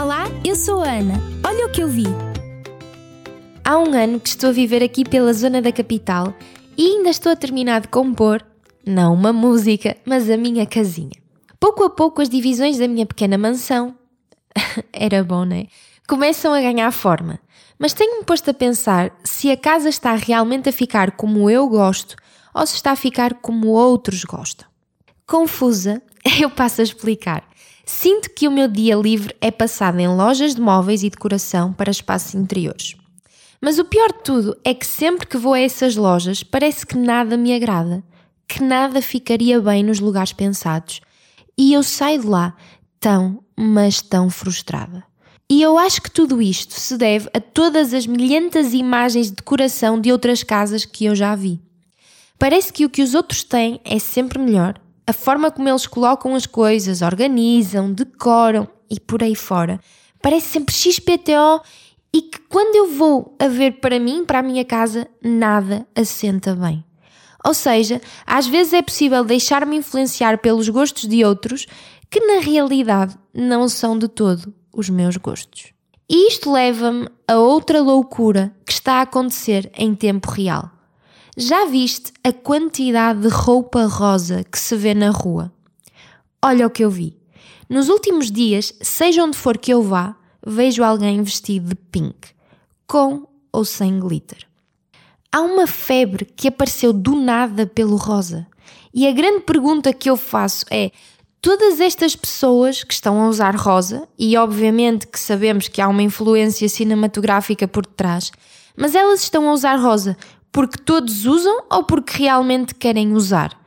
Olá, eu sou a Ana. Olha o que eu vi. Há um ano que estou a viver aqui pela zona da capital e ainda estou a terminar de compor, não uma música, mas a minha casinha. Pouco a pouco as divisões da minha pequena mansão, era bom, né? Começam a ganhar forma. Mas tenho-me posto a pensar se a casa está realmente a ficar como eu gosto ou se está a ficar como outros gostam. Confusa, eu passo a explicar. Sinto que o meu dia livre é passado em lojas de móveis e decoração para espaços interiores. Mas o pior de tudo é que sempre que vou a essas lojas parece que nada me agrada, que nada ficaria bem nos lugares pensados. E eu saio de lá tão, mas tão frustrada. E eu acho que tudo isto se deve a todas as milhentas imagens de decoração de outras casas que eu já vi. Parece que o que os outros têm é sempre melhor. A forma como eles colocam as coisas, organizam, decoram e por aí fora. Parece sempre XPTO e que quando eu vou a ver para mim, para a minha casa, nada assenta bem. Ou seja, às vezes é possível deixar-me influenciar pelos gostos de outros que na realidade não são de todo os meus gostos. E isto leva-me a outra loucura que está a acontecer em tempo real. Já viste a quantidade de roupa rosa que se vê na rua? Olha o que eu vi. Nos últimos dias, seja onde for que eu vá, vejo alguém vestido de pink, com ou sem glitter. Há uma febre que apareceu do nada pelo rosa. E a grande pergunta que eu faço é: todas estas pessoas que estão a usar rosa, e obviamente que sabemos que há uma influência cinematográfica por detrás, mas elas estão a usar rosa porque todos usam ou porque realmente querem usar?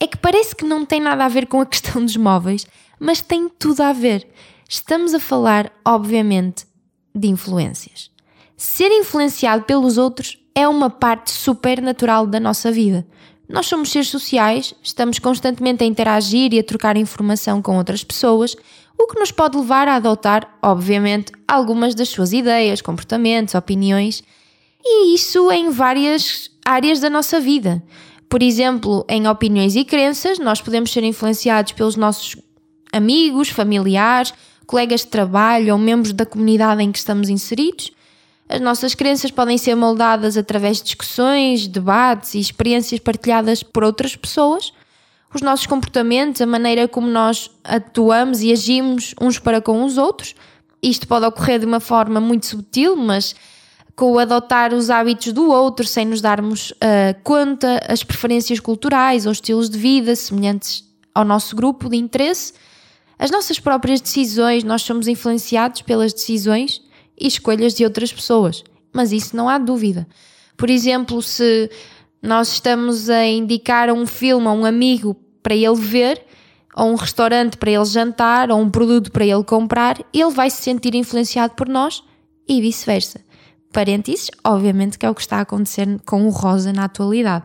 É que parece que não tem nada a ver com a questão dos móveis, mas tem tudo a ver. Estamos a falar, obviamente, de influências. Ser influenciado pelos outros é uma parte super natural da nossa vida. Nós somos seres sociais, estamos constantemente a interagir e a trocar informação com outras pessoas, o que nos pode levar a adotar, obviamente, algumas das suas ideias, comportamentos, opiniões, e isso em várias áreas da nossa vida. Por exemplo, em opiniões e crenças, nós podemos ser influenciados pelos nossos amigos, familiares, colegas de trabalho ou membros da comunidade em que estamos inseridos. As nossas crenças podem ser moldadas através de discussões, debates e experiências partilhadas por outras pessoas. Os nossos comportamentos, a maneira como nós atuamos e agimos uns para com os outros. Isto pode ocorrer de uma forma muito sutil, mas com o adotar os hábitos do outro sem nos darmos uh, conta, as preferências culturais ou estilos de vida semelhantes ao nosso grupo de interesse, as nossas próprias decisões, nós somos influenciados pelas decisões e escolhas de outras pessoas. Mas isso não há dúvida. Por exemplo, se nós estamos a indicar um filme a um amigo para ele ver, ou um restaurante para ele jantar, ou um produto para ele comprar, ele vai se sentir influenciado por nós e vice-versa. Parênteses, obviamente que é o que está a acontecer com o rosa na atualidade.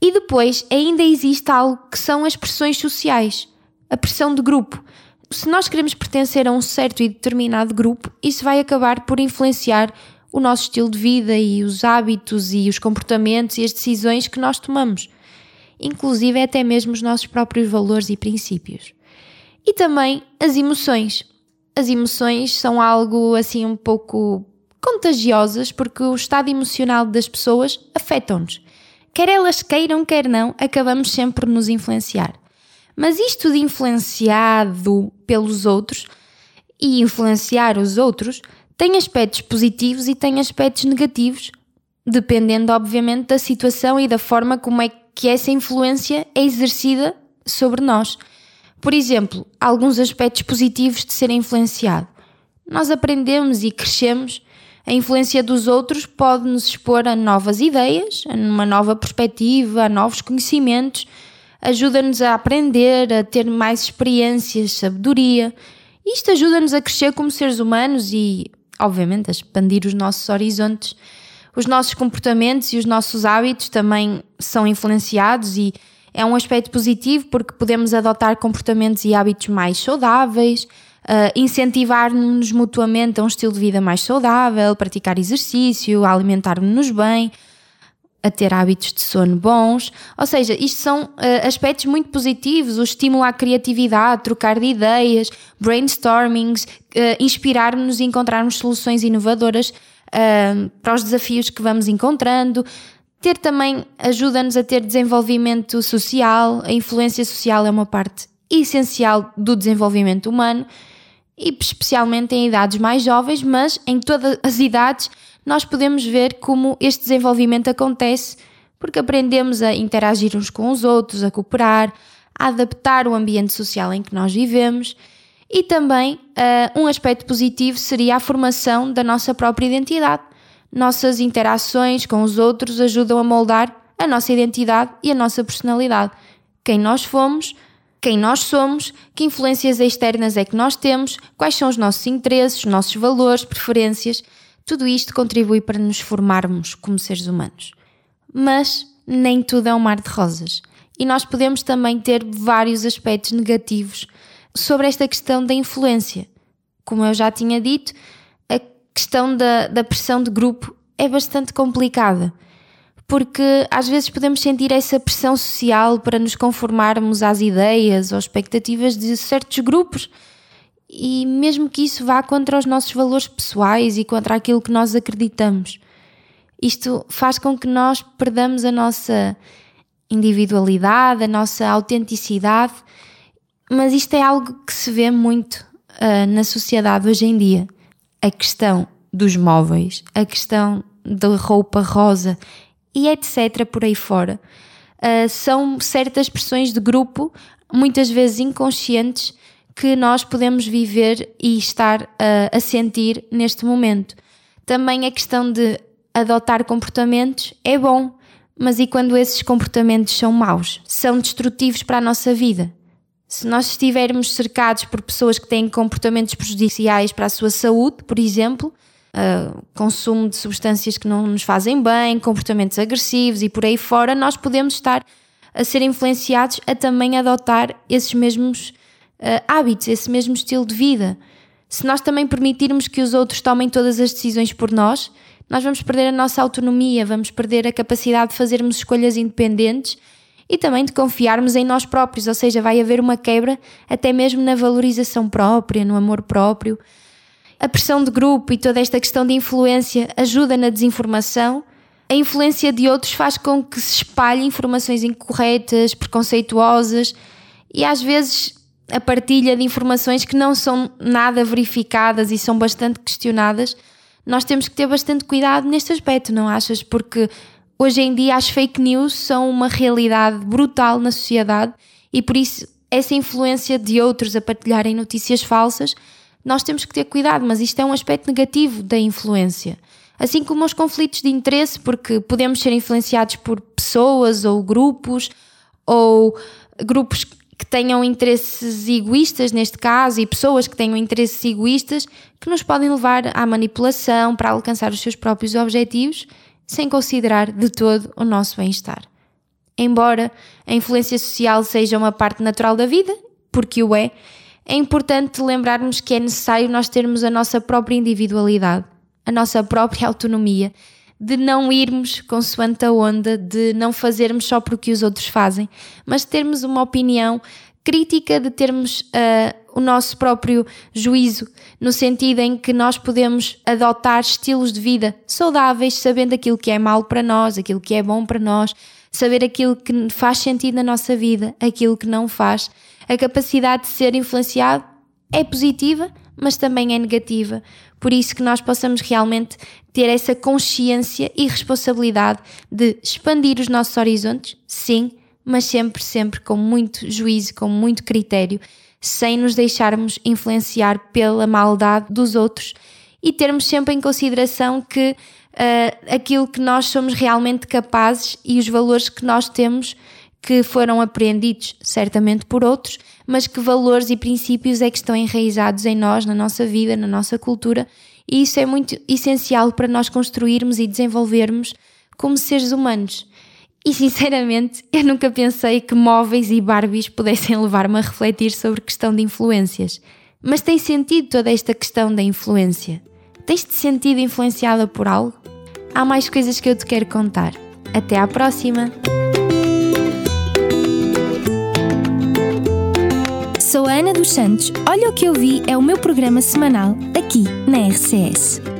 E depois ainda existe algo que são as pressões sociais, a pressão de grupo se nós queremos pertencer a um certo e determinado grupo, isso vai acabar por influenciar o nosso estilo de vida e os hábitos e os comportamentos e as decisões que nós tomamos, inclusive até mesmo os nossos próprios valores e princípios. E também as emoções. As emoções são algo assim um pouco contagiosas porque o estado emocional das pessoas afetam-nos. Quer elas queiram, quer não, acabamos sempre por nos influenciar. Mas isto de influenciado pelos outros e influenciar os outros tem aspectos positivos e tem aspectos negativos, dependendo, obviamente, da situação e da forma como é que essa influência é exercida sobre nós. Por exemplo, alguns aspectos positivos de ser influenciado. Nós aprendemos e crescemos, a influência dos outros pode nos expor a novas ideias, a uma nova perspectiva, a novos conhecimentos ajuda-nos a aprender, a ter mais experiências, sabedoria. Isto ajuda-nos a crescer como seres humanos e, obviamente, a expandir os nossos horizontes. Os nossos comportamentos e os nossos hábitos também são influenciados e é um aspecto positivo porque podemos adotar comportamentos e hábitos mais saudáveis, uh, incentivar-nos mutuamente a um estilo de vida mais saudável, praticar exercício, alimentar-nos bem a ter hábitos de sono bons. Ou seja, isto são uh, aspectos muito positivos: o estímulo à criatividade, trocar de ideias, brainstormings, uh, inspirar-nos e encontrarmos soluções inovadoras uh, para os desafios que vamos encontrando. Ter também ajuda-nos a ter desenvolvimento social, a influência social é uma parte essencial do desenvolvimento humano e especialmente em idades mais jovens, mas em todas as idades nós podemos ver como este desenvolvimento acontece porque aprendemos a interagir uns com os outros, a cooperar, a adaptar o ambiente social em que nós vivemos e também uh, um aspecto positivo seria a formação da nossa própria identidade. Nossas interações com os outros ajudam a moldar a nossa identidade e a nossa personalidade. Quem nós fomos, quem nós somos, que influências externas é que nós temos, quais são os nossos interesses, nossos valores, preferências tudo isto contribui para nos formarmos como seres humanos. Mas nem tudo é um mar de rosas. E nós podemos também ter vários aspectos negativos sobre esta questão da influência. Como eu já tinha dito, a questão da, da pressão de grupo é bastante complicada, porque às vezes podemos sentir essa pressão social para nos conformarmos às ideias ou expectativas de certos grupos e mesmo que isso vá contra os nossos valores pessoais e contra aquilo que nós acreditamos. Isto faz com que nós perdamos a nossa individualidade, a nossa autenticidade, mas isto é algo que se vê muito uh, na sociedade hoje em dia. A questão dos móveis, a questão da roupa rosa e etc. por aí fora. Uh, são certas pressões de grupo, muitas vezes inconscientes, que nós podemos viver e estar a, a sentir neste momento. Também a questão de adotar comportamentos é bom, mas e quando esses comportamentos são maus? São destrutivos para a nossa vida? Se nós estivermos cercados por pessoas que têm comportamentos prejudiciais para a sua saúde, por exemplo, uh, consumo de substâncias que não nos fazem bem, comportamentos agressivos e por aí fora, nós podemos estar a ser influenciados a também adotar esses mesmos uh, hábitos, esse mesmo estilo de vida. Se nós também permitirmos que os outros tomem todas as decisões por nós, nós vamos perder a nossa autonomia, vamos perder a capacidade de fazermos escolhas independentes e também de confiarmos em nós próprios, ou seja, vai haver uma quebra até mesmo na valorização própria, no amor próprio. A pressão de grupo e toda esta questão de influência ajuda na desinformação. A influência de outros faz com que se espalhem informações incorretas, preconceituosas e às vezes a partilha de informações que não são nada verificadas e são bastante questionadas, nós temos que ter bastante cuidado neste aspecto, não achas? Porque hoje em dia as fake news são uma realidade brutal na sociedade e por isso essa influência de outros a partilharem notícias falsas, nós temos que ter cuidado, mas isto é um aspecto negativo da influência. Assim como os conflitos de interesse, porque podemos ser influenciados por pessoas ou grupos ou grupos que tenham interesses egoístas, neste caso, e pessoas que tenham interesses egoístas que nos podem levar à manipulação para alcançar os seus próprios objetivos, sem considerar de todo o nosso bem-estar. Embora a influência social seja uma parte natural da vida, porque o é, é importante lembrarmos que é necessário nós termos a nossa própria individualidade, a nossa própria autonomia de não irmos consoante a onda, de não fazermos só porque os outros fazem, mas termos uma opinião crítica, de termos uh, o nosso próprio juízo, no sentido em que nós podemos adotar estilos de vida saudáveis, sabendo aquilo que é mau para nós, aquilo que é bom para nós, saber aquilo que faz sentido na nossa vida, aquilo que não faz. A capacidade de ser influenciado é positiva, mas também é negativa. Por isso que nós possamos realmente ter essa consciência e responsabilidade de expandir os nossos horizontes, sim, mas sempre, sempre com muito juízo, com muito critério, sem nos deixarmos influenciar pela maldade dos outros e termos sempre em consideração que uh, aquilo que nós somos realmente capazes e os valores que nós temos que foram apreendidos certamente por outros, mas que valores e princípios é que estão enraizados em nós, na nossa vida, na nossa cultura, e isso é muito essencial para nós construirmos e desenvolvermos como seres humanos. E sinceramente, eu nunca pensei que móveis e Barbies pudessem levar-me a refletir sobre questão de influências. Mas tem sentido toda esta questão da influência? Tens-te sentido influenciada por algo? Há mais coisas que eu te quero contar. Até à próxima! Sou a Ana dos Santos. Olha o que eu vi é o meu programa semanal aqui na RCS.